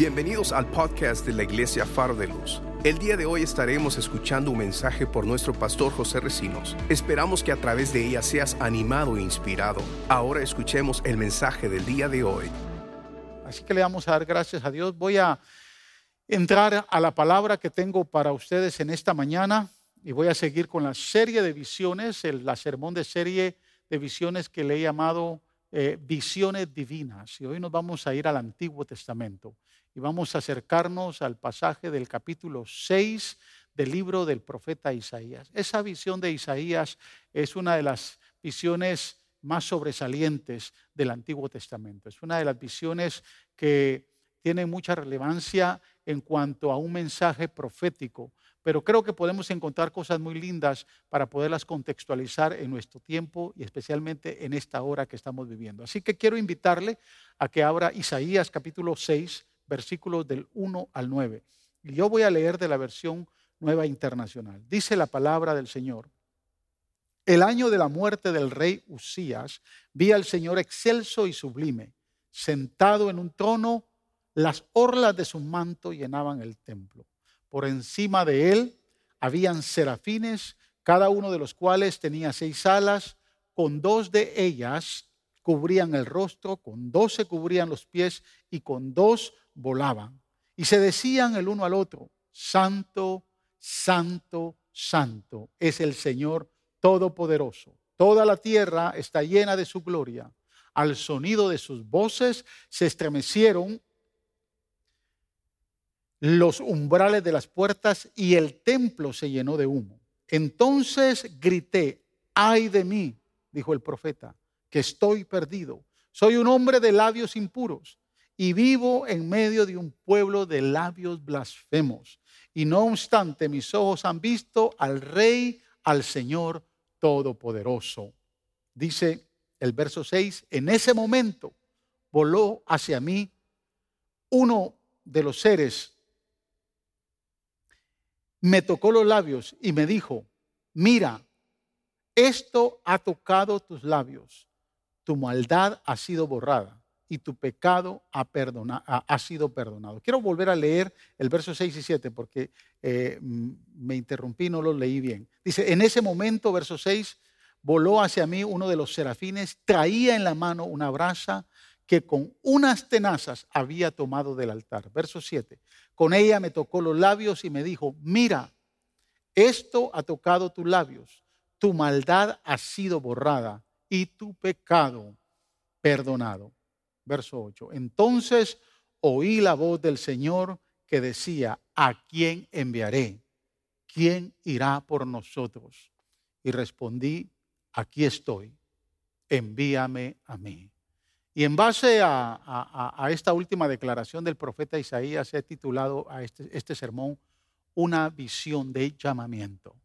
Bienvenidos al podcast de la Iglesia Faro de Luz. El día de hoy estaremos escuchando un mensaje por nuestro pastor José Recinos. Esperamos que a través de ella seas animado e inspirado. Ahora escuchemos el mensaje del día de hoy. Así que le vamos a dar gracias a Dios. Voy a entrar a la palabra que tengo para ustedes en esta mañana y voy a seguir con la serie de visiones, el, la sermón de serie de visiones que le he llamado eh, visiones divinas. Y hoy nos vamos a ir al Antiguo Testamento y vamos a acercarnos al pasaje del capítulo 6 del libro del profeta Isaías. Esa visión de Isaías es una de las visiones más sobresalientes del Antiguo Testamento. Es una de las visiones que tiene mucha relevancia en cuanto a un mensaje profético, pero creo que podemos encontrar cosas muy lindas para poderlas contextualizar en nuestro tiempo y especialmente en esta hora que estamos viviendo. Así que quiero invitarle a que abra Isaías capítulo 6, versículos del 1 al 9. Y yo voy a leer de la versión nueva internacional. Dice la palabra del Señor. El año de la muerte del rey Usías, vi al Señor excelso y sublime, sentado en un trono, las orlas de su manto llenaban el templo. Por encima de él habían serafines, cada uno de los cuales tenía seis alas, con dos de ellas cubrían el rostro, con dos se cubrían los pies y con dos volaban. Y se decían el uno al otro, Santo, Santo, Santo es el Señor Todopoderoso. Toda la tierra está llena de su gloria. Al sonido de sus voces se estremecieron los umbrales de las puertas y el templo se llenó de humo. Entonces grité, ay de mí, dijo el profeta, que estoy perdido. Soy un hombre de labios impuros y vivo en medio de un pueblo de labios blasfemos. Y no obstante, mis ojos han visto al Rey, al Señor Todopoderoso. Dice el verso 6, en ese momento voló hacia mí uno de los seres, me tocó los labios y me dijo, mira, esto ha tocado tus labios, tu maldad ha sido borrada y tu pecado ha, sido perdonado. Quiero volver a leer el verso 6 y 7 porque eh, me interrumpí, no lo leí bien. Dice, en ese momento, verso 6, voló hacia mí uno de los serafines, traía en la mano una brasa que con unas tenazas había tomado del altar. Verso 7, con ella me tocó los labios y me dijo, mira, esto ha tocado tus labios, tu maldad ha sido borrada y tu pecado perdonado verso 8. Entonces oí la voz del Señor que decía, ¿a quién enviaré? ¿Quién irá por nosotros? Y respondí, aquí estoy, envíame a mí. Y en base a, esta última declaración del profeta Isaías, he titulado a este, este sermón Una visión de llamamiento.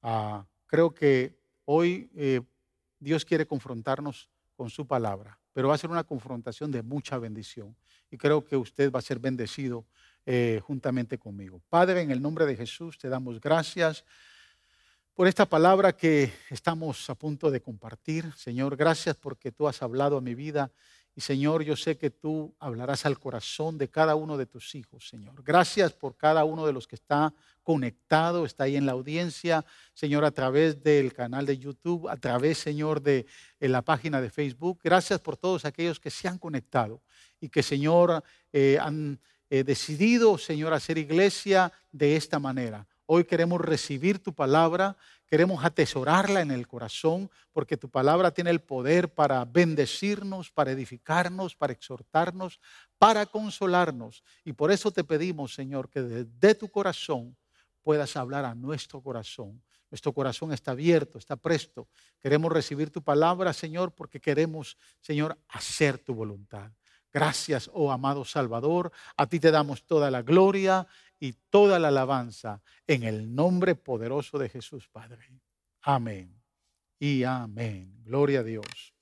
Ah, creo que hoy eh, Dios quiere confrontarnos con su palabra pero va a ser una confrontación de mucha bendición. Y creo que usted va a ser bendecido eh, juntamente conmigo. Padre, en el nombre de Jesús te damos gracias por esta palabra que estamos a punto de compartir. Señor, gracias porque tú has hablado a mi vida y Señor, yo sé que tú hablarás al corazón de cada uno de tus hijos, Señor. Gracias por cada uno de los que está conectado, está ahí en la audiencia, Señor, a través del canal de YouTube, a través, Señor, de la página de Facebook. Gracias por todos aquellos que se han conectado y que, Señor, eh, han eh, decidido, Señor, hacer iglesia de esta manera. Hoy queremos recibir tu palabra, queremos atesorarla en el corazón, porque tu palabra tiene el poder para bendecirnos, para edificarnos, para exhortarnos, para consolarnos. Y por eso te pedimos, Señor, que desde tu corazón puedas hablar a nuestro corazón. Nuestro corazón está abierto, está presto. Queremos recibir tu palabra, Señor, porque queremos, Señor, hacer tu voluntad. Gracias, oh amado Salvador. A ti te damos toda la gloria y toda la alabanza en el nombre poderoso de Jesús, Padre. Amén y amén. Gloria a Dios.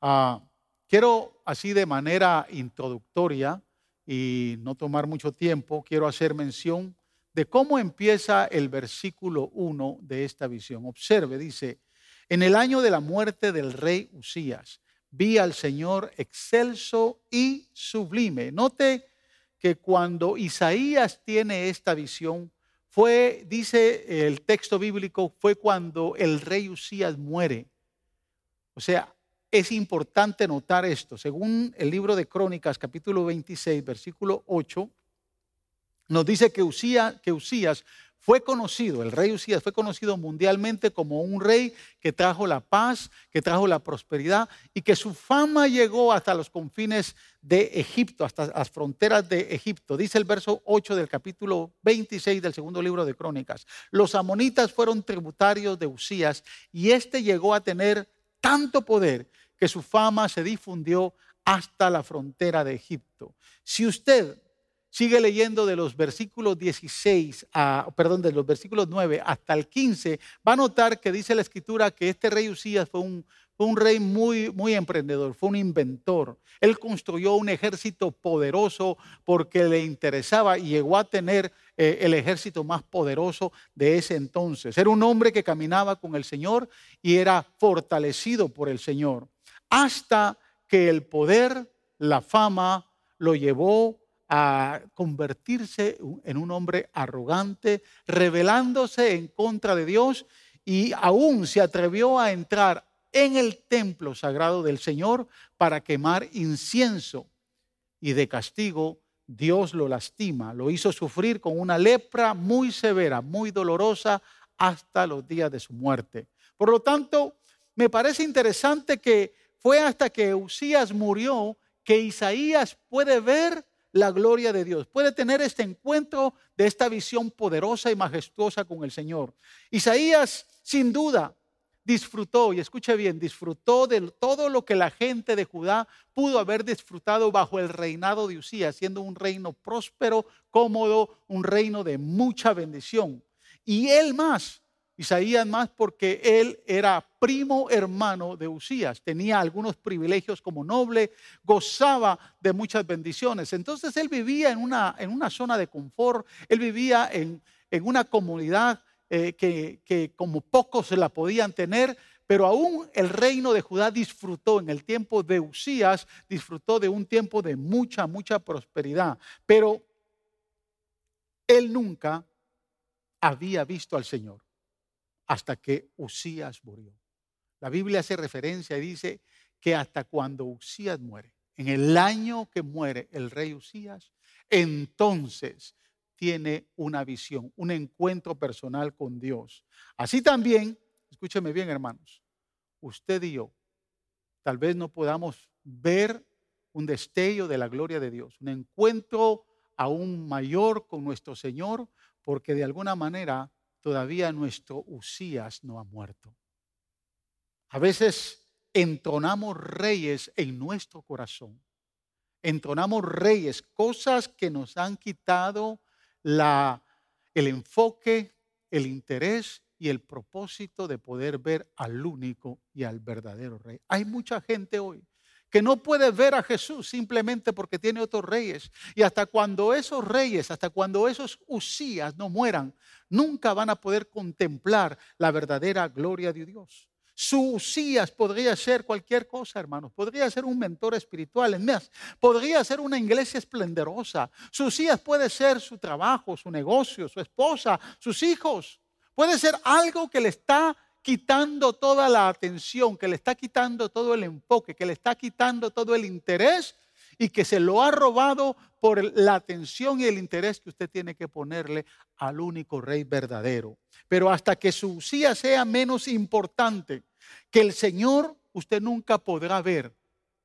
Ah, quiero así de manera introductoria y no tomar mucho tiempo, quiero hacer mención de cómo empieza el versículo 1 de esta visión. Observe, dice, en el año de la muerte del rey Usías, vi al Señor excelso y sublime. Note que cuando Isaías tiene esta visión, fue, dice el texto bíblico, fue cuando el rey Usías muere. O sea, es importante notar esto. Según el libro de Crónicas, capítulo 26, versículo 8, nos dice que Usías, que Usías fue conocido, el rey Usías fue conocido mundialmente como un rey que trajo la paz, que trajo la prosperidad y que su fama llegó hasta los confines de Egipto, hasta las fronteras de Egipto. Dice el verso 8 del capítulo 26 del segundo libro de Crónicas. Los amonitas fueron tributarios de Usías y éste llegó a tener tanto poder que su fama se difundió hasta la frontera de Egipto. Si usted sigue leyendo de los versículos 16 a, perdón, de los versículos 9 hasta el 15, va a notar que dice la escritura que este rey Usías fue un, rey muy, muy emprendedor, fue un inventor. Él construyó un ejército poderoso porque le interesaba y llegó a tener eh, el ejército más poderoso de ese entonces. Era un hombre que caminaba con el Señor y era fortalecido por el Señor. Hasta que el poder, la fama, lo llevó a convertirse en un hombre arrogante, rebelándose en contra de Dios y aún se atrevió a entrar en el templo sagrado del Señor para quemar incienso. Y de castigo Dios lo lastima, lo hizo sufrir con una lepra muy severa, muy dolorosa, hasta los días de su muerte. Por lo tanto, me parece interesante que fue hasta que Usías murió que Isaías puede ver la gloria de Dios, puede tener este encuentro de esta visión poderosa y majestuosa con el Señor. Isaías, sin duda, disfrutó, y escuche bien, disfrutó de todo lo que la gente de Judá pudo haber disfrutado bajo el reinado de Usías, siendo un reino próspero, cómodo, un reino de mucha bendición. Y él más, Isaías más porque él era primo hermano de Usías, tenía algunos privilegios como noble, gozaba de muchas bendiciones. Entonces él vivía en una, en una zona de confort, él vivía en, una comunidad eh, que, que como pocos la podían tener, pero aún el reino de Judá disfrutó en el tiempo de Usías, disfrutó de un tiempo de mucha, mucha prosperidad. Pero él nunca había visto al Señor hasta que Usías murió. La Biblia hace referencia y dice que hasta cuando Usías muere, en el año que muere el rey Usías, entonces tiene una visión, un encuentro personal con Dios. Así también, escúcheme bien hermanos, usted y yo tal vez no podamos ver un destello de la gloria de Dios, un encuentro aún mayor con nuestro Señor, porque de alguna manera todavía nuestro Usías no ha muerto. A veces entronamos reyes en nuestro corazón. Entronamos reyes, cosas que nos han quitado la, el enfoque, el interés y el propósito de poder ver al único y al verdadero rey. Hay mucha gente hoy que no puede ver a Jesús simplemente porque tiene otros reyes. Y hasta cuando esos reyes, hasta cuando esos usías no mueran, nunca van a poder contemplar la verdadera gloria de Dios. Su Usías podría ser cualquier cosa, hermanos. Podría ser un mentor espiritual. Es más, podría ser una iglesia esplendorosa. Su Usías puede ser su trabajo, su negocio, su esposa, sus hijos. Puede ser algo que le está quitando toda la atención, que le está quitando todo el enfoque, que le está quitando todo el interés y que se lo ha robado por la atención y el interés que usted tiene que ponerle al único rey verdadero. Pero hasta que su usía sea menos importante que el Señor, usted nunca podrá ver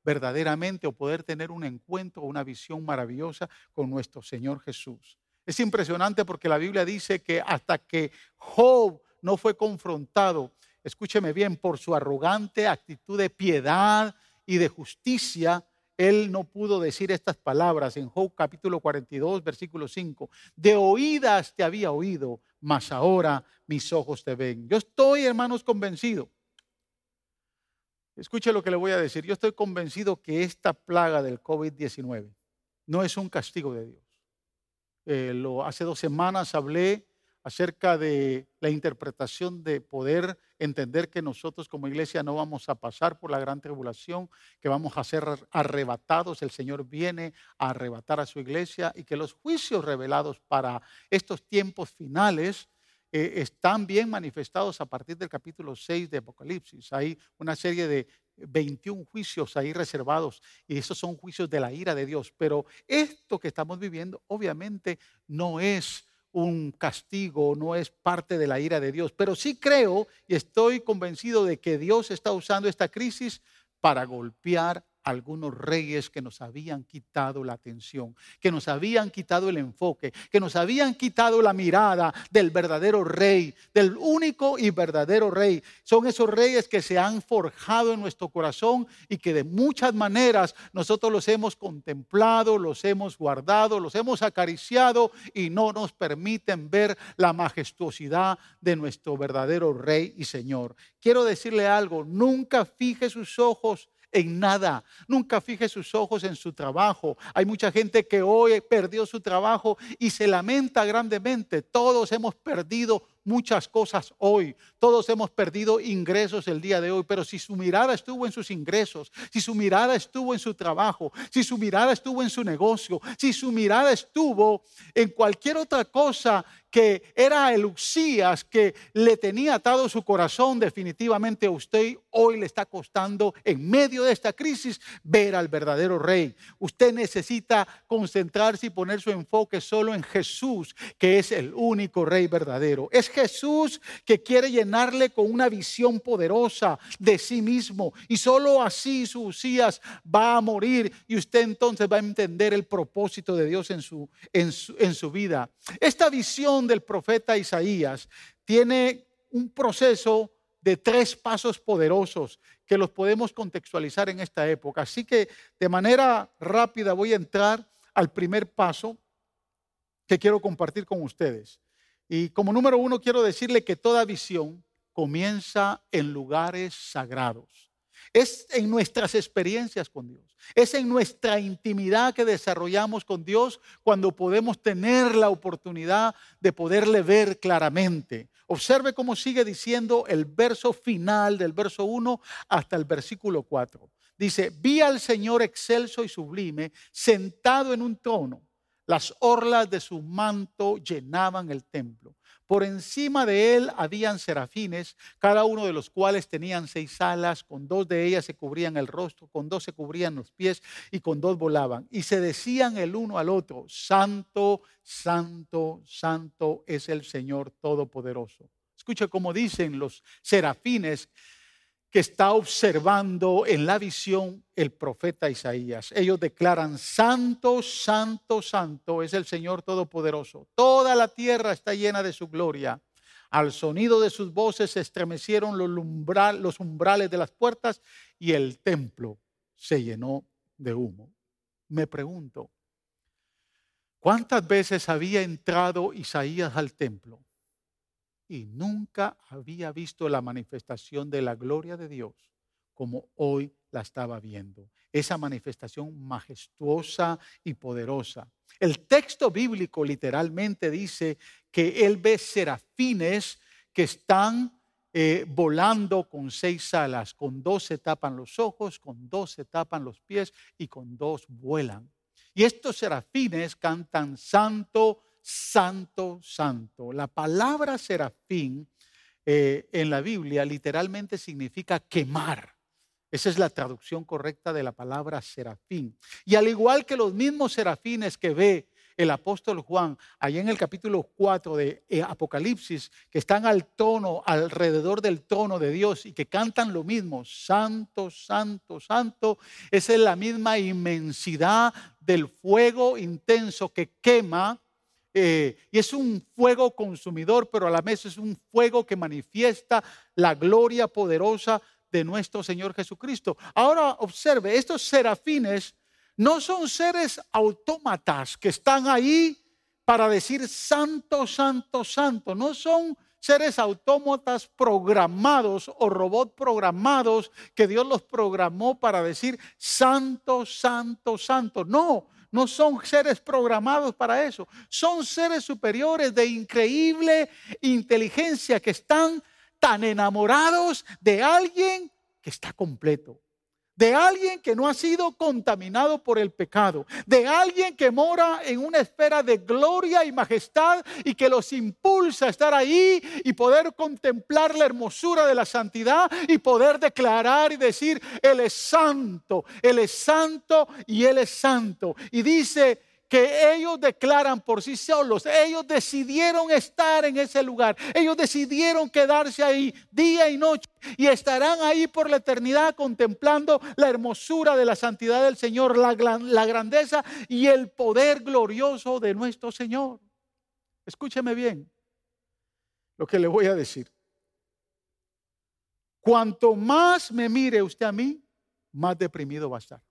verdaderamente o poder tener un encuentro, una visión maravillosa con nuestro Señor Jesús. Es impresionante porque la Biblia dice que hasta que Job no fue confrontado, escúcheme bien, por su arrogante actitud de piedad y de justicia, él no pudo decir estas palabras en Job capítulo 42, versículo 5. De oídas te había oído, mas ahora mis ojos te ven. Yo estoy, hermanos, convencido. Escuche lo que le voy a decir. Yo estoy convencido que esta plaga del COVID-19 no es un castigo de Dios. Eh, hace dos semanas hablé acerca de la interpretación de poder entender que nosotros como iglesia no vamos a pasar por la gran tribulación, que vamos a ser arrebatados, el Señor viene a arrebatar a su iglesia y que los juicios revelados para estos tiempos finales eh, están bien manifestados a partir del capítulo 6 de Apocalipsis. Hay una serie de 21 juicios ahí reservados y esos son juicios de la ira de Dios. Pero esto que estamos viviendo obviamente no es un castigo, no es parte de la ira de Dios, pero sí creo y estoy convencido de que Dios está usando esta crisis para golpear algunos reyes que nos habían quitado la atención, que nos habían quitado el enfoque, que nos habían quitado la mirada del verdadero rey, del único y verdadero rey. Son esos reyes que se han forjado en nuestro corazón y que de muchas maneras nosotros los hemos contemplado, los hemos guardado, los hemos acariciado y no nos permiten ver la majestuosidad de nuestro verdadero rey y Señor. Quiero decirle algo, nunca fije sus ojos en nada. Nunca fije sus ojos en su trabajo. Hay mucha gente que hoy perdió su trabajo y se lamenta grandemente. Todos hemos perdido muchas cosas hoy. Todos hemos perdido ingresos el día de hoy, pero si su mirada estuvo en sus ingresos, si su mirada estuvo en su trabajo, si su mirada estuvo en su negocio, si su mirada estuvo en cualquier otra cosa que era el Uxías que le tenía atado su corazón, definitivamente a usted hoy le está costando en medio de esta crisis ver al verdadero rey. Usted necesita concentrarse y poner su enfoque solo en Jesús, que es el único rey verdadero. Es Jesús que quiere llenarle con una visión poderosa de sí mismo y solo así su Uxías va a morir y usted entonces va a entender el propósito de Dios en su, en su, en su vida. Esta visión del profeta Isaías tiene un proceso de tres pasos poderosos que los podemos contextualizar en esta época. Así que de manera rápida voy a entrar al primer paso que quiero compartir con ustedes. Y como número uno quiero decirle que toda visión comienza en lugares sagrados. Es en nuestras experiencias con Dios. Es en nuestra intimidad que desarrollamos con Dios cuando podemos tener la oportunidad de poderle ver claramente. Observe cómo sigue diciendo el verso final del verso 1 hasta el versículo 4. Dice, vi al Señor excelso y sublime, sentado en un trono. Las orlas de su manto llenaban el templo. Por encima de él habían serafines, cada uno de los cuales tenían seis alas, con dos de ellas se cubrían el rostro, con dos se cubrían los pies y con dos volaban. Y se decían el uno al otro, Santo, Santo, Santo es el Señor Todopoderoso. Escucha cómo dicen los serafines que está observando en la visión el profeta Isaías. Ellos declaran, Santo, Santo, Santo es el Señor Todopoderoso. Toda la tierra está llena de su gloria. Al sonido de sus voces se estremecieron los, los umbrales de las puertas y el templo se llenó de humo. Me pregunto, ¿cuántas veces había entrado Isaías al templo? Y nunca había visto la manifestación de la gloria de Dios como hoy la estaba viendo. Esa manifestación majestuosa y poderosa. El texto bíblico literalmente dice que él ve serafines que están eh, volando con seis alas, con dos se tapan los ojos, con dos se tapan los pies y con dos vuelan. Y estos serafines cantan santo, santo, santo. La palabra serafín eh, en la Biblia literalmente significa quemar. Esa es la traducción correcta de la palabra serafín. Y al igual que los mismos serafines que ve el apóstol Juan, allá en el capítulo 4 de eh, Apocalipsis, que están al tono, alrededor del trono de Dios y que cantan lo mismo, santo, santo, santo, esa es la misma inmensidad del fuego intenso que quema eh, y es un fuego consumidor, pero a la vez es un fuego que manifiesta la gloria poderosa de nuestro Señor Jesucristo. Ahora observe, estos serafines no son seres autómatas que están ahí para decir santo, santo, santo. No son seres autómatas programados o robots programados que Dios los programó para decir santo, santo, santo. No, no son seres programados para eso. Son seres superiores de increíble inteligencia que están tan enamorados de alguien que está completo de alguien que no ha sido contaminado por el pecado, de alguien que mora en una esfera de gloria y majestad y que los impulsa a estar ahí y poder contemplar la hermosura de la santidad y poder declarar y decir, Él es santo, Él es santo y Él es santo. Y dice, que ellos declaran por sí solos. Ellos decidieron estar en ese lugar. Ellos decidieron quedarse ahí día y noche y estarán ahí por la eternidad contemplando la hermosura de la santidad del Señor, la, la grandeza y el poder glorioso de nuestro Señor. Escúcheme bien lo que le voy a decir. Cuanto más me mire usted a mí, más deprimido va a estar.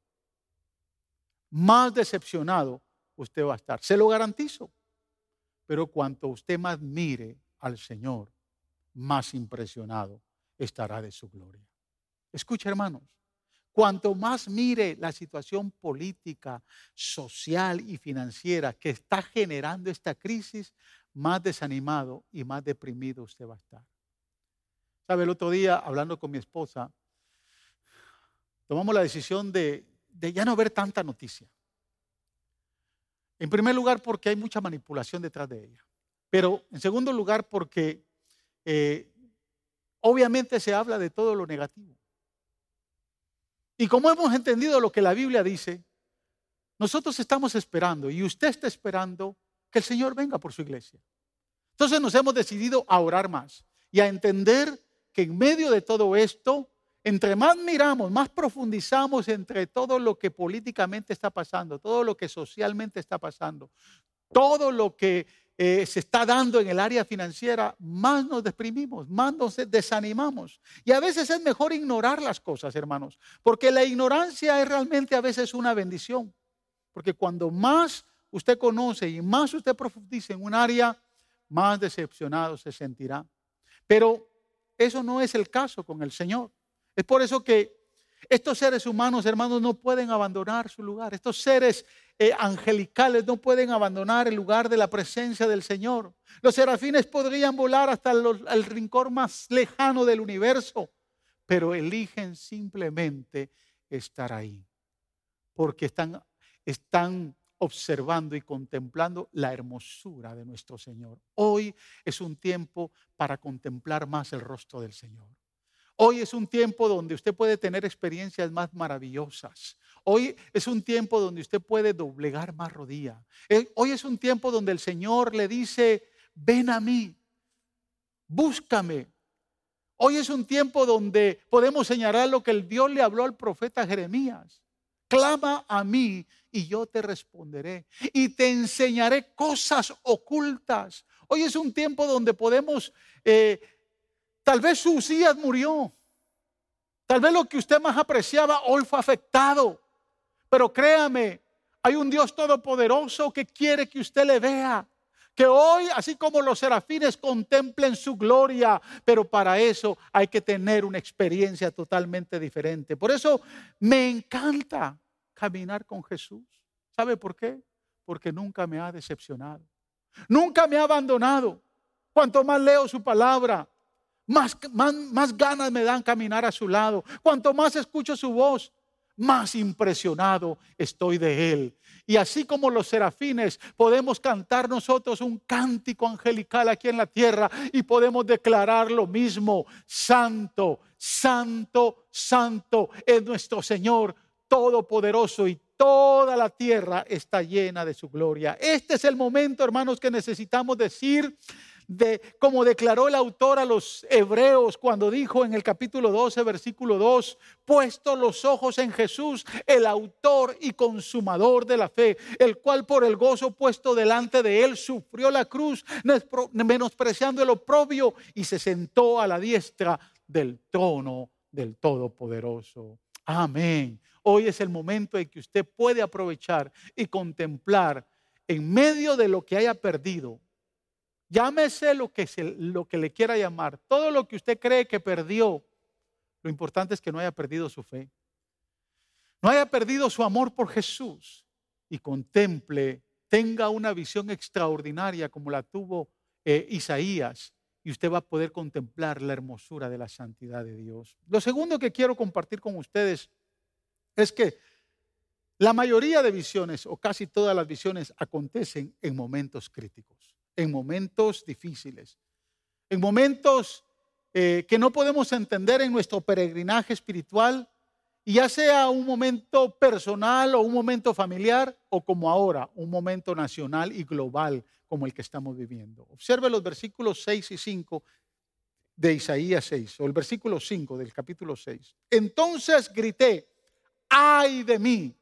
Más decepcionado usted va a estar. Se lo garantizo. Pero cuanto usted más mire al Señor, más impresionado estará de su gloria. Escucha, hermanos. Cuanto más mire la situación política, social y financiera que está generando esta crisis, más desanimado y más deprimido usted va a estar. ¿Sabe? El otro día, hablando con mi esposa, tomamos la decisión de, de ya no ver tanta noticia. En primer lugar, porque hay mucha manipulación detrás de ella. Pero en segundo lugar, porque eh, obviamente se habla de todo lo negativo. Y como hemos entendido lo que la Biblia dice, nosotros estamos esperando y usted está esperando que el Señor venga por su iglesia. Entonces nos hemos decidido a orar más y a entender que en medio de todo esto entre más miramos, más profundizamos entre todo lo que políticamente está pasando, todo lo que socialmente está pasando, todo lo que eh, se está dando en el área financiera, más nos deprimimos, más nos desanimamos. Y a veces es mejor ignorar las cosas, hermanos, porque la ignorancia es realmente a veces una bendición. Porque cuando más usted conoce y más usted profundiza en un área, más decepcionado se sentirá. Pero eso no es el caso con el Señor. Es por eso que estos seres humanos, hermanos, no pueden abandonar su lugar. Estos seres eh, angelicales no pueden abandonar el lugar de la presencia del Señor. Los serafines podrían volar hasta el rincón más lejano del universo, pero eligen simplemente estar ahí, porque están, están observando y contemplando la hermosura de nuestro Señor. Hoy es un tiempo para contemplar más el rostro del Señor. Hoy es un tiempo donde usted puede tener experiencias más maravillosas. Hoy es un tiempo donde usted puede doblegar más rodilla. Eh, hoy es un tiempo donde el Señor le dice, ven a mí, búscame. Hoy es un tiempo donde podemos señalar lo que el Dios le habló al profeta Jeremías. Clama a mí y yo te responderé y te enseñaré cosas ocultas. Hoy es un tiempo donde podemos eh, Tal vez su Usías murió. Tal vez lo que usted más apreciaba hoy fue afectado. Pero créame, hay un Dios todopoderoso que quiere que usted le vea. Que hoy, así como los serafines, contemplen su gloria. Pero para eso hay que tener una experiencia totalmente diferente. Por eso me encanta caminar con Jesús. ¿Sabe por qué? Porque nunca me ha decepcionado. Nunca me ha abandonado. Cuanto más leo su palabra, más, ganas me dan caminar a su lado. Cuanto más escucho su voz, más impresionado estoy de Él. Y así como los serafines, podemos cantar nosotros un cántico angelical aquí en la tierra y podemos declarar lo mismo. Santo, santo, santo es nuestro Señor Todopoderoso y toda la tierra está llena de su gloria. Este es el momento, hermanos, que necesitamos decir como declaró el autor a los hebreos cuando dijo en el capítulo 12, versículo 2, puesto los ojos en Jesús, el autor y consumador de la fe, el cual por el gozo puesto delante de él sufrió la cruz, menospreciando el oprobio y se sentó a la diestra del trono del Todopoderoso. Amén. Hoy es el momento en que usted puede aprovechar y contemplar en medio de lo que haya perdido Llámese lo que, se, lo que le quiera llamar. Todo lo que usted cree que perdió, lo importante es que no haya perdido su fe. No haya perdido su amor por Jesús. y contemple, tenga una visión extraordinaria como la tuvo eh, Isaías y usted va a poder contemplar la hermosura de la santidad de Dios. Lo segundo que quiero compartir con ustedes es que la mayoría de visiones o casi todas las visiones acontecen en momentos críticos, en momentos difíciles, en momentos eh, que no podemos entender en nuestro peregrinaje espiritual, y ya sea un momento personal o un momento familiar o como ahora, un momento nacional y global como el que estamos viviendo. Observe los versículos 6 y 5 de Isaías 6, o el versículo 5 del capítulo 6. Entonces grité, ay de mí,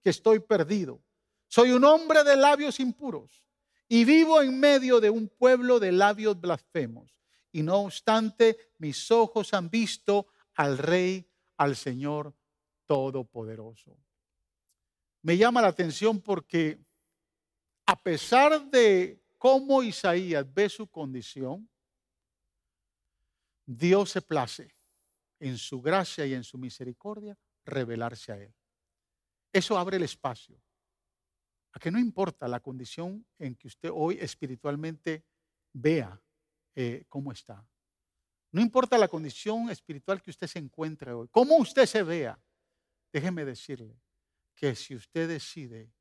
que estoy perdido. Soy un hombre de labios impuros y vivo en medio de un pueblo de labios blasfemos. Y no obstante, mis ojos han visto al Rey, al Señor Todopoderoso. Me llama la atención porque a pesar de cómo Isaías ve su condición, Dios se place en su gracia y en su misericordia revelarse a él. Eso abre el espacio a que no importa la condición en que usted hoy espiritualmente vea eh, cómo está. No importa la condición espiritual que usted se encuentre hoy, cómo usted se vea. Déjeme decirle que si usted decide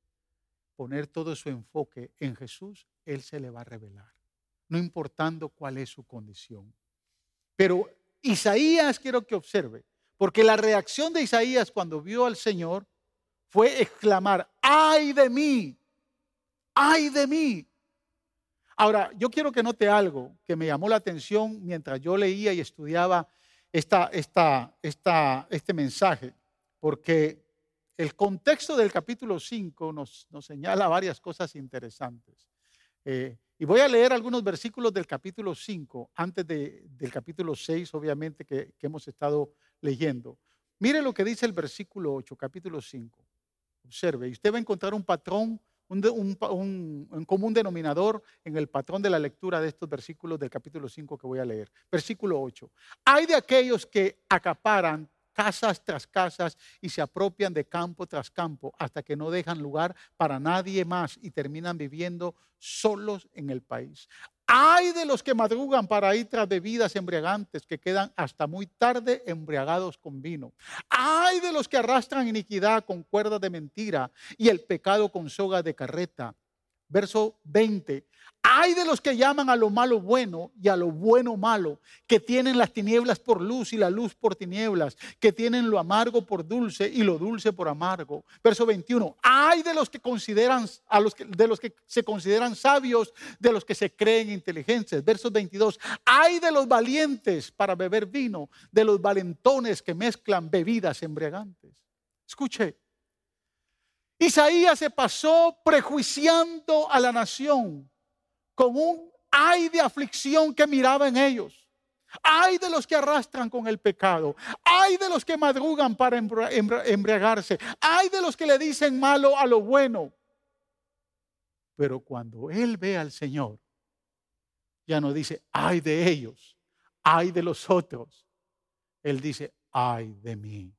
poner todo su enfoque en Jesús, Él se le va a revelar, no importando cuál es su condición. Pero Isaías quiero que observe, porque la reacción de Isaías cuando vio al Señor fue exclamar, ay de mí, ay de mí. Ahora, yo quiero que note algo que me llamó la atención mientras yo leía y estudiaba esta, este mensaje, porque el contexto del capítulo 5 nos, señala varias cosas interesantes. Eh, y voy a leer algunos versículos del capítulo 5, antes del capítulo 6, obviamente, que, hemos estado leyendo. Mire lo que dice el versículo 8, capítulo 5. Observe, y usted va a encontrar un patrón, un, común denominador en el patrón de la lectura de estos versículos del capítulo 5 que voy a leer. Versículo 8. Hay de aquellos que acaparan casas tras casas y se apropian de campo tras campo hasta que no dejan lugar para nadie más y terminan viviendo solos en el país. Hay de los que madrugan para ir tras bebidas embriagantes que quedan hasta muy tarde embriagados con vino. Hay de los que arrastran iniquidad con cuerdas de mentira y el pecado con soga de carreta. Verso 20. Hay de los que llaman a lo malo bueno y a lo bueno malo, que tienen las tinieblas por luz y la luz por tinieblas, que tienen lo amargo por dulce y lo dulce por amargo. Verso 21. Hay de los que consideran a los que, de los que se consideran sabios, de los que se creen inteligentes. Verso 22. Hay de los valientes para beber vino, de los valentones que mezclan bebidas embriagantes. Escuche. Isaías se pasó prejuiciando a la nación con un ay de aflicción que miraba en ellos. Ay de los que arrastran con el pecado. Ay de los que madrugan para embriagarse. Ay de los que le dicen malo a lo bueno. Pero cuando él ve al Señor, ya no dice, ay de ellos, ay de los otros. Él dice, ay de mí.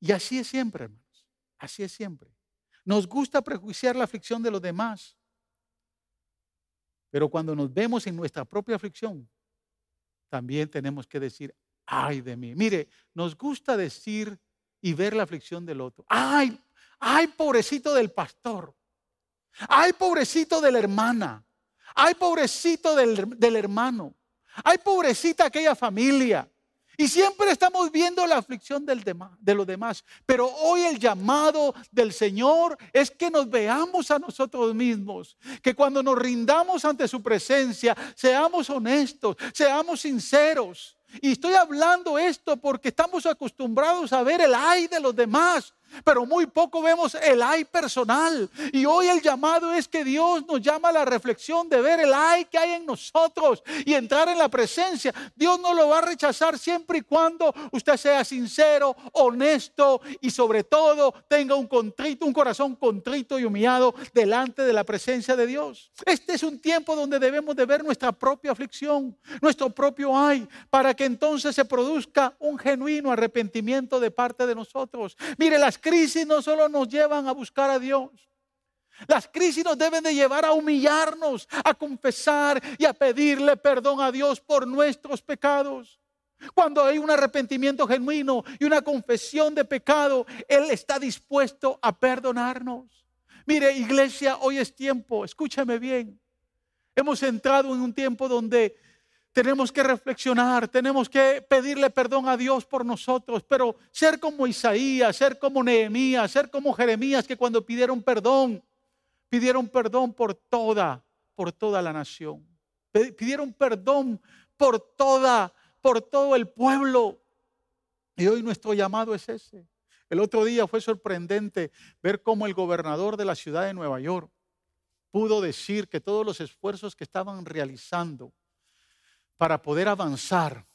Y así es siempre, hermanos. Así es siempre. Nos gusta prejuiciar la aflicción de los demás. Pero cuando nos vemos en nuestra propia aflicción, también tenemos que decir, ay de mí. Mire, nos gusta decir y ver la aflicción del otro. Ay, ay, pobrecito del pastor. Ay, pobrecito de la hermana. Ay, pobrecito del, hermano. Ay, pobrecita aquella familia. Y siempre estamos viendo la aflicción del de los demás. Pero hoy el llamado del Señor es que nos veamos a nosotros mismos. Que cuando nos rindamos ante su presencia, seamos honestos, seamos sinceros. Y estoy hablando esto porque estamos acostumbrados a ver el ay de los demás pero muy poco vemos el ay personal. Y hoy el llamado es que Dios nos llama a la reflexión de ver el ay que hay en nosotros y entrar en la presencia. Dios no lo va a rechazar siempre y cuando usted sea sincero, honesto y sobre todo tenga un contrito, un corazón contrito y humillado delante de la presencia de Dios. Este es un tiempo donde debemos de ver nuestra propia aflicción, nuestro propio ay, para que entonces se produzca un genuino arrepentimiento de parte de nosotros. Mire las crisis no solo nos llevan a buscar a Dios. Las crisis nos deben de llevar a humillarnos, a confesar y a pedirle perdón a Dios por nuestros pecados. Cuando hay un arrepentimiento genuino y una confesión de pecado, Él está dispuesto a perdonarnos. Mire, iglesia, hoy es tiempo, escúchame bien. Hemos entrado en un tiempo donde tenemos que reflexionar, tenemos que pedirle perdón a Dios por nosotros, pero ser como Isaías, ser como Nehemías, ser como Jeremías, que cuando pidieron perdón, pidieron perdón por toda, por toda la nación. Pidieron perdón por toda, por todo el pueblo. Y hoy nuestro llamado es ese. El otro día fue sorprendente ver cómo el gobernador de la ciudad de Nueva York pudo decir que todos los esfuerzos que estaban realizando para poder avanzar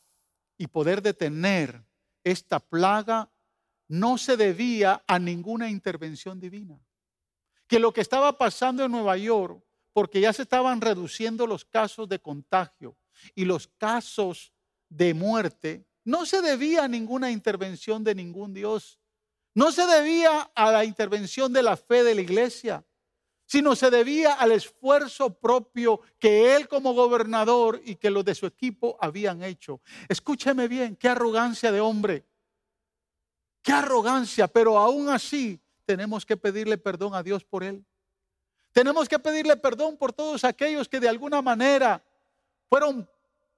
y poder detener esta plaga no se debía a ninguna intervención divina. Que lo que estaba pasando en Nueva York, porque ya se estaban reduciendo los casos de contagio y los casos de muerte, no se debía a ninguna intervención de ningún Dios. No se debía a la intervención de la fe de la iglesia sino se debía al esfuerzo propio que él como gobernador y que los de su equipo habían hecho. Escúcheme bien, qué arrogancia de hombre, qué arrogancia, pero aún así tenemos que pedirle perdón a Dios por él. Tenemos que pedirle perdón por todos aquellos que de alguna manera fueron,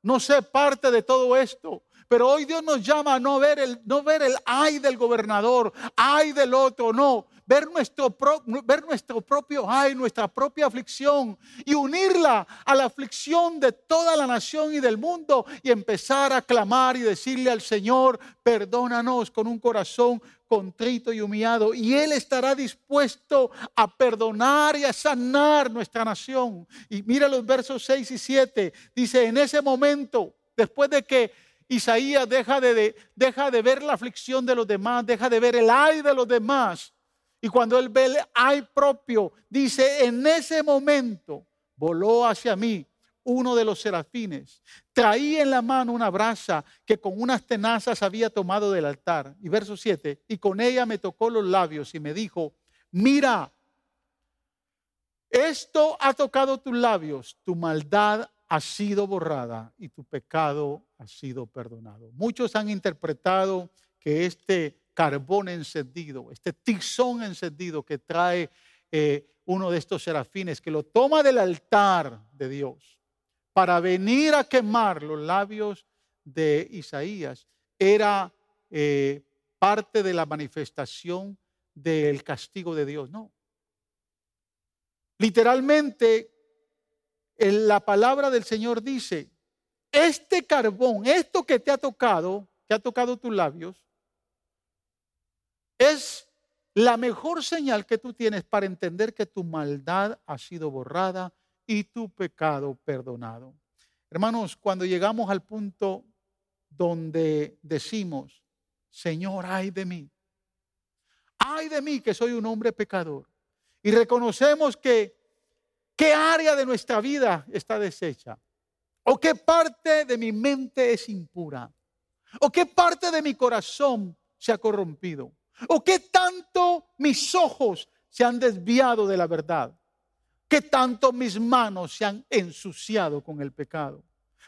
no sé, parte de todo esto. Pero hoy Dios nos llama a no ver el, no ver el ay del gobernador, ay del otro, no. Ver nuestro, ver nuestro propio ay, nuestra propia aflicción y unirla a la aflicción de toda la nación y del mundo y empezar a clamar y decirle al Señor, perdónanos con un corazón contrito y humillado. Y Él estará dispuesto a perdonar y a sanar nuestra nación. Y mira los versos 6 y 7, dice, en ese momento, después de que Isaías deja de, de ver la aflicción de los demás, deja de ver el ay de los demás, y cuando él ve el ay propio, dice, en ese momento voló hacia mí uno de los serafines. Traía en la mano una brasa que con unas tenazas había tomado del altar. Y verso 7, y con ella me tocó los labios y me dijo, mira, esto ha tocado tus labios, tu maldad ha sido borrada y tu pecado ha sido perdonado. Muchos han interpretado que este carbón encendido, este tizón encendido que trae eh, uno de estos serafines, que lo toma del altar de Dios para venir a quemar los labios de Isaías, era eh, parte de la manifestación del castigo de Dios. No. Literalmente, en la palabra del Señor dice, este carbón, esto que te ha tocado, que ha tocado tus labios, es la mejor señal que tú tienes para entender que tu maldad ha sido borrada y tu pecado perdonado. Hermanos, cuando llegamos al punto donde decimos, Señor, ay de mí, ay de mí que soy un hombre pecador, y reconocemos que qué área de nuestra vida está deshecha, o qué parte de mi mente es impura, o qué parte de mi corazón se ha corrompido. ¿O qué tanto mis ojos se han desviado de la verdad? ¿Qué tanto mis manos se han ensuciado con el pecado?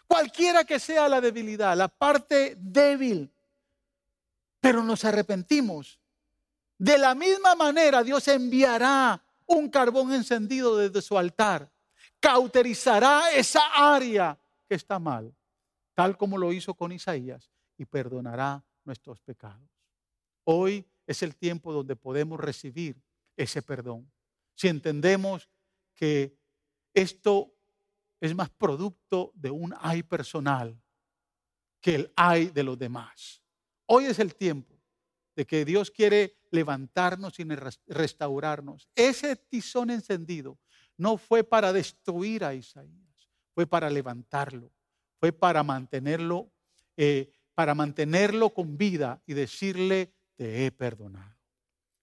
Cualquiera que sea la debilidad, la parte débil, pero nos arrepentimos. De la misma manera Dios enviará un carbón encendido desde su altar, cauterizará esa área que está mal, tal como lo hizo con Isaías, y perdonará nuestros pecados. Hoy es el tiempo donde podemos recibir ese perdón. Si entendemos que esto es más producto de un ay personal que el ay de los demás. Hoy es el tiempo de que Dios quiere levantarnos y restaurarnos. Ese tizón encendido no fue para destruir a Isaías, fue para levantarlo, fue para mantenerlo, eh, para mantenerlo con vida y decirle, te he perdonado.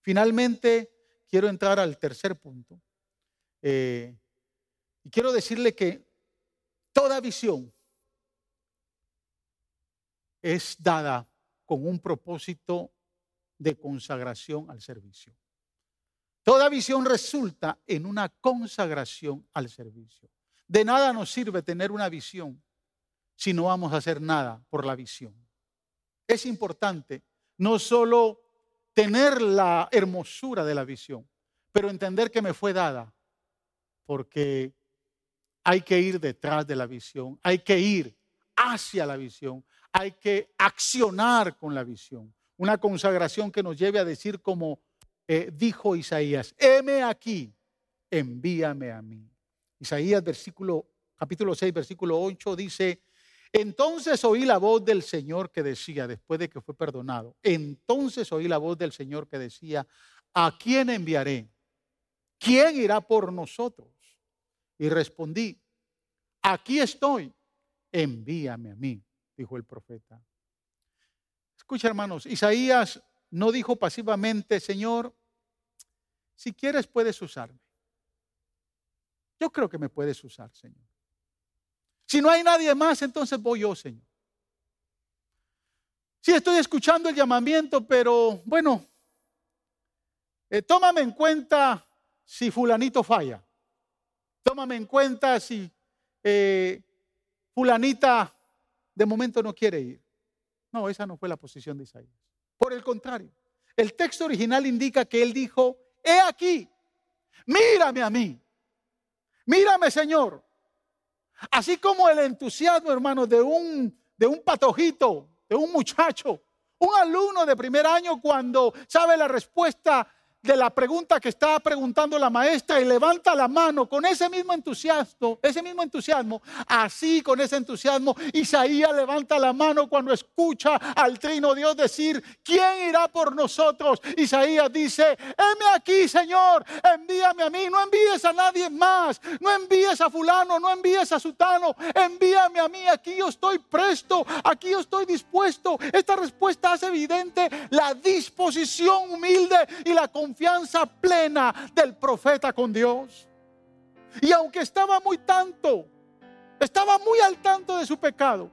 Finalmente, quiero entrar al tercer punto. Eh, y quiero decirle que toda visión es dada con un propósito de consagración al servicio. Toda visión resulta en una consagración al servicio. De nada nos sirve tener una visión si no vamos a hacer nada por la visión. Es importante no solo tener la hermosura de la visión, pero entender que me fue dada, porque hay que ir detrás de la visión, hay que ir hacia la visión, hay que accionar con la visión. Una consagración que nos lleve a decir como eh, dijo Isaías, heme aquí, envíame a mí. Isaías versículo, capítulo 6, versículo 8 dice, entonces oí la voz del Señor que decía, después de que fue perdonado, entonces oí la voz del Señor que decía, ¿a quién enviaré? ¿Quién irá por nosotros? Y respondí, aquí estoy, envíame a mí, dijo el profeta. Escucha, hermanos, Isaías no dijo pasivamente, Señor, si quieres puedes usarme. Yo creo que me puedes usar, Señor. Si no hay nadie más, entonces voy yo, Señor. Sí, estoy escuchando el llamamiento, pero bueno, eh, tómame en cuenta si fulanito falla. Tómame en cuenta si eh, fulanita de momento no quiere ir. No, esa no fue la posición de Isaías. Por el contrario, el texto original indica que él dijo, he aquí, mírame a mí, mírame Señor. Así como el entusiasmo, hermano, de un, de un patojito, de un muchacho, un alumno de primer año cuando sabe la respuesta de la pregunta que estaba preguntando la maestra y levanta la mano con ese mismo entusiasmo, ese mismo entusiasmo, así con ese entusiasmo, Isaías levanta la mano cuando escucha al trino Dios decir, ¿quién irá por nosotros? Isaías dice, heme aquí, Señor, envíame a mí, no envíes a nadie más, no envíes a fulano, no envíes a sutano, envíame a mí, aquí yo estoy presto, aquí yo estoy dispuesto. Esta respuesta hace evidente la disposición humilde y la confianza confianza plena del profeta con Dios. Y aunque estaba muy tanto, estaba muy al tanto de su pecado,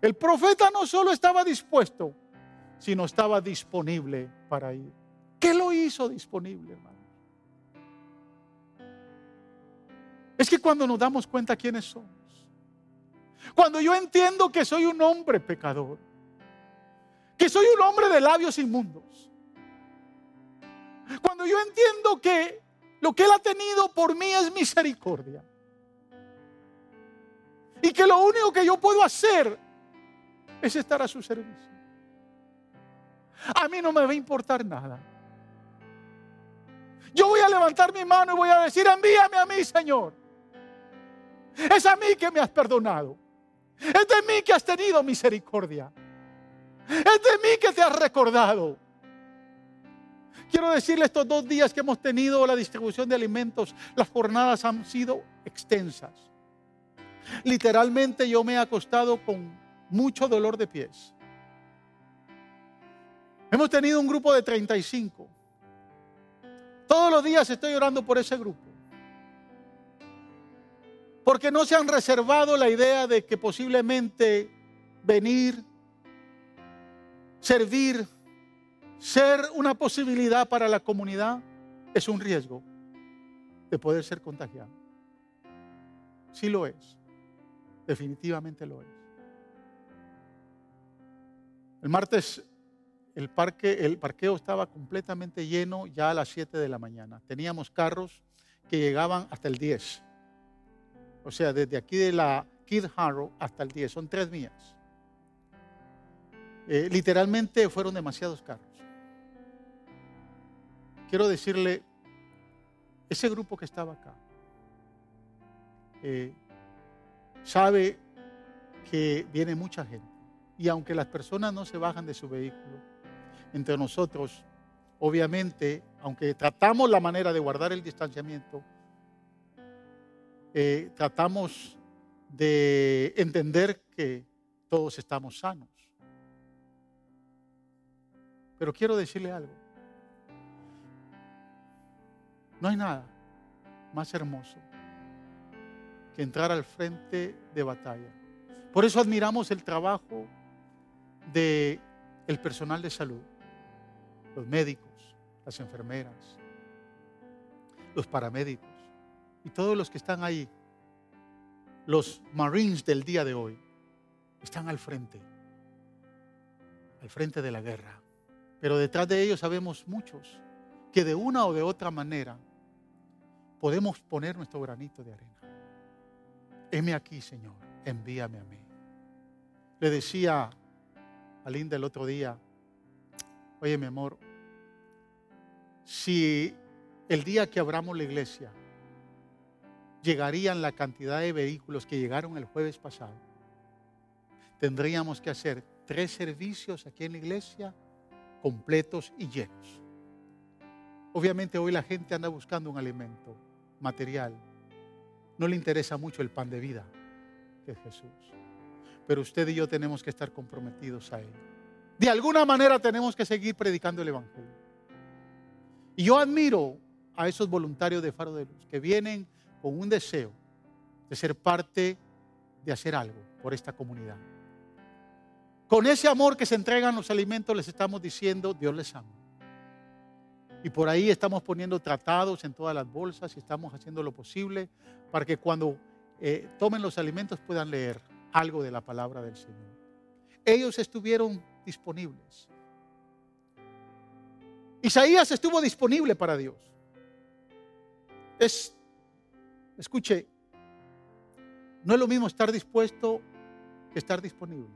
el profeta no solo estaba dispuesto, sino estaba disponible para ir. ¿Qué lo hizo disponible, hermano? Es que cuando nos damos cuenta quiénes somos, cuando yo entiendo que soy un hombre pecador, que soy un hombre de labios inmundos, cuando yo entiendo que lo que Él ha tenido por mí es misericordia. Y que lo único que yo puedo hacer es estar a su servicio. A mí no me va a importar nada. Yo voy a levantar mi mano y voy a decir, envíame a mí, Señor. Es a mí que me has perdonado. Es de mí que has tenido misericordia. Es de mí que te has recordado. Quiero decirle estos dos días que hemos tenido la distribución de alimentos, las jornadas han sido extensas. Literalmente yo me he acostado con mucho dolor de pies. Hemos tenido un grupo de 35. Todos los días estoy orando por ese grupo. Porque no se han reservado la idea de que posiblemente venir, servir, ser una posibilidad para la comunidad es un riesgo de poder ser contagiado. Sí lo es. Definitivamente lo es. El martes el parque, el parqueo estaba completamente lleno ya a las 7 de la mañana. Teníamos carros que llegaban hasta el 10. O sea, desde aquí de la Kid Harrow hasta el 10. Son tres mías. Eh, literalmente fueron demasiados carros quiero decirle, ese grupo que estaba acá eh, sabe que viene mucha gente. Y aunque las personas no se bajan de su vehículo, entre nosotros, obviamente, aunque tratamos la manera de guardar el distanciamiento, eh, tratamos de entender que todos estamos sanos. Pero quiero decirle algo. No hay nada más hermoso que entrar al frente de batalla. Por eso admiramos el trabajo del el personal de salud. los médicos, las enfermeras, los paramédicos y todos los que están ahí, los Marines del día de hoy, están al frente, al frente de la guerra. Pero detrás de ellos sabemos muchos que de una o de otra manera podemos poner nuestro granito de arena. Heme aquí, Señor, envíame a mí. Le decía a Linda el otro día, oye mi amor, si el día que abramos la iglesia llegarían la cantidad de vehículos que llegaron el jueves pasado, tendríamos que hacer tres servicios aquí en la iglesia completos y llenos. Obviamente hoy la gente anda buscando un alimento material. No le interesa mucho el pan de vida, que es Jesús. Pero usted y yo tenemos que estar comprometidos a Él. De alguna manera tenemos que seguir predicando el Evangelio. Y yo admiro a esos voluntarios de Faro de Luz que vienen con un deseo de ser parte de hacer algo por esta comunidad. Con ese amor que se entregan los alimentos les estamos diciendo, Dios les ama. Y por ahí estamos poniendo tratados en todas las bolsas y estamos haciendo lo posible para que cuando eh, tomen los alimentos puedan leer algo de la palabra del Señor. Ellos estuvieron disponibles. Isaías estuvo disponible para Dios. Es, escuche, no es lo mismo estar dispuesto que estar disponible.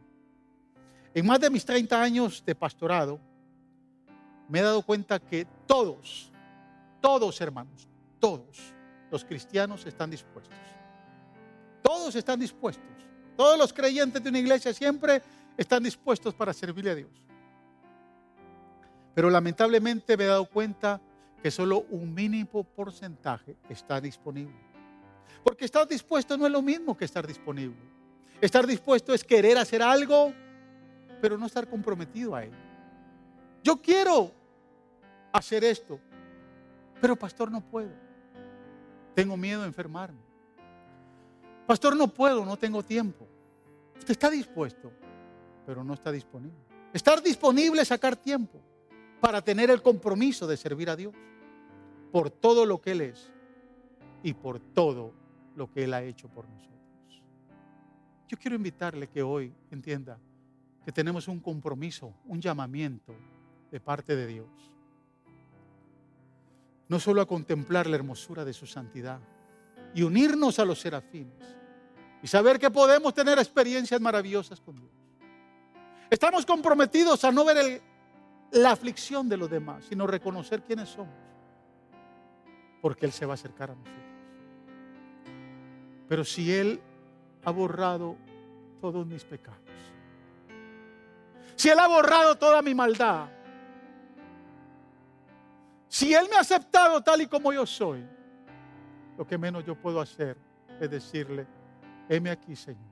En más de mis 30 años de pastorado, me he dado cuenta que todos, todos hermanos, todos los cristianos están dispuestos. Todos están dispuestos. Todos los creyentes de una iglesia siempre están dispuestos para servirle a Dios. Pero lamentablemente me he dado cuenta que solo un mínimo porcentaje está disponible. Porque estar dispuesto no es lo mismo que estar disponible. Estar dispuesto es querer hacer algo, pero no estar comprometido a él. Yo quiero hacer esto, pero pastor no puedo. Tengo miedo de enfermarme. Pastor no puedo, no tengo tiempo. Usted está dispuesto, pero no está disponible. Estar disponible es sacar tiempo para tener el compromiso de servir a Dios por todo lo que Él es y por todo lo que Él ha hecho por nosotros. Yo quiero invitarle que hoy entienda que tenemos un compromiso, un llamamiento de parte de Dios. No solo a contemplar la hermosura de su santidad y unirnos a los serafines y saber que podemos tener experiencias maravillosas con Dios. Estamos comprometidos a no ver la aflicción de los demás, sino reconocer quiénes somos, porque Él se va a acercar a nosotros. Pero si Él ha borrado todos mis pecados, si Él ha borrado toda mi maldad, si Él me ha aceptado tal y como yo soy, lo que menos yo puedo hacer es decirle, heme aquí, Señor,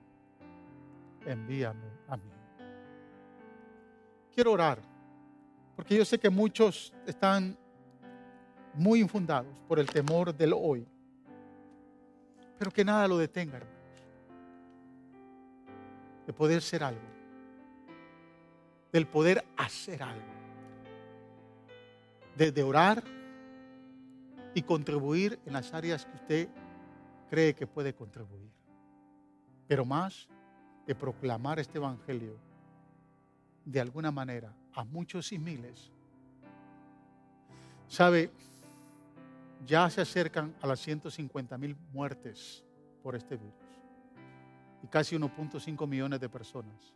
envíame a mí. Quiero orar, porque yo sé que muchos están muy infundados por el temor del hoy, pero que nada lo detenga, hermanos, de poder ser algo. Del poder hacer algo, de, orar y contribuir en las áreas que usted cree que puede contribuir, pero más de proclamar este Evangelio de alguna manera a muchos y miles. Sabe, ya se acercan a las 150 mil muertes por este virus y casi 1.5 millones de personas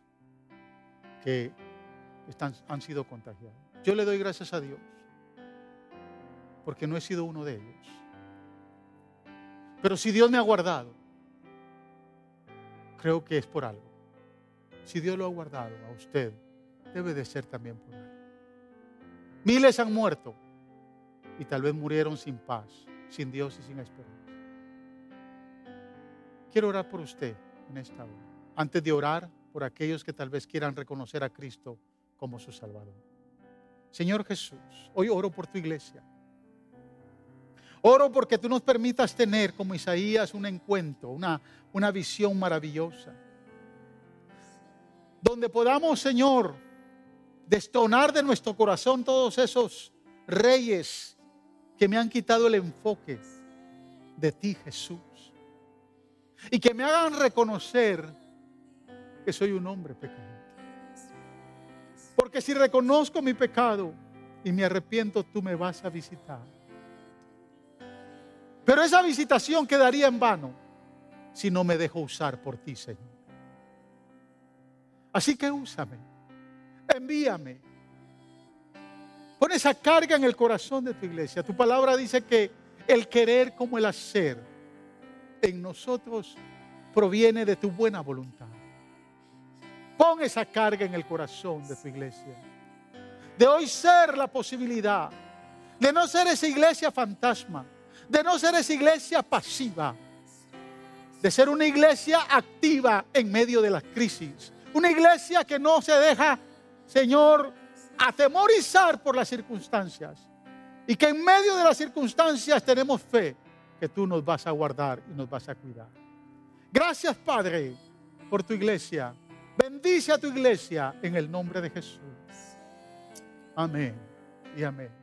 que están, han sido contagiados. Yo le doy gracias a Dios porque no he sido uno de ellos. Pero si Dios me ha guardado, creo que es por algo. Si Dios lo ha guardado a usted, debe de ser también por algo. Miles han muerto y tal vez murieron sin paz, sin Dios y sin esperanza. Quiero orar por usted en esta hora. Antes de orar por aquellos que tal vez quieran reconocer a Cristo como su Salvador. Señor Jesús, hoy oro por tu iglesia. Oro porque tú nos permitas tener como Isaías un encuentro, una, una visión maravillosa. Donde podamos, Señor, destonar de nuestro corazón todos esos reyes que me han quitado el enfoque de ti, Jesús. Y que me hagan reconocer que soy un hombre pecador. Porque si reconozco mi pecado y me arrepiento, tú me vas a visitar. Pero esa visitación quedaría en vano si no me dejo usar por ti, Señor. Así que úsame, envíame. Pon esa carga en el corazón de tu iglesia. Tu palabra dice que el querer como el hacer en nosotros proviene de tu buena voluntad. Pon esa carga en el corazón de tu iglesia. De hoy ser la posibilidad de no ser esa iglesia fantasma, de no ser esa iglesia pasiva, de ser una iglesia activa en medio de las crisis. Una iglesia que no se deja, Señor, atemorizar por las circunstancias. Y que en medio de las circunstancias tenemos fe que tú nos vas a guardar y nos vas a cuidar. Gracias, Padre, por tu iglesia. Bendice a tu iglesia en el nombre de Jesús. Amén y amén.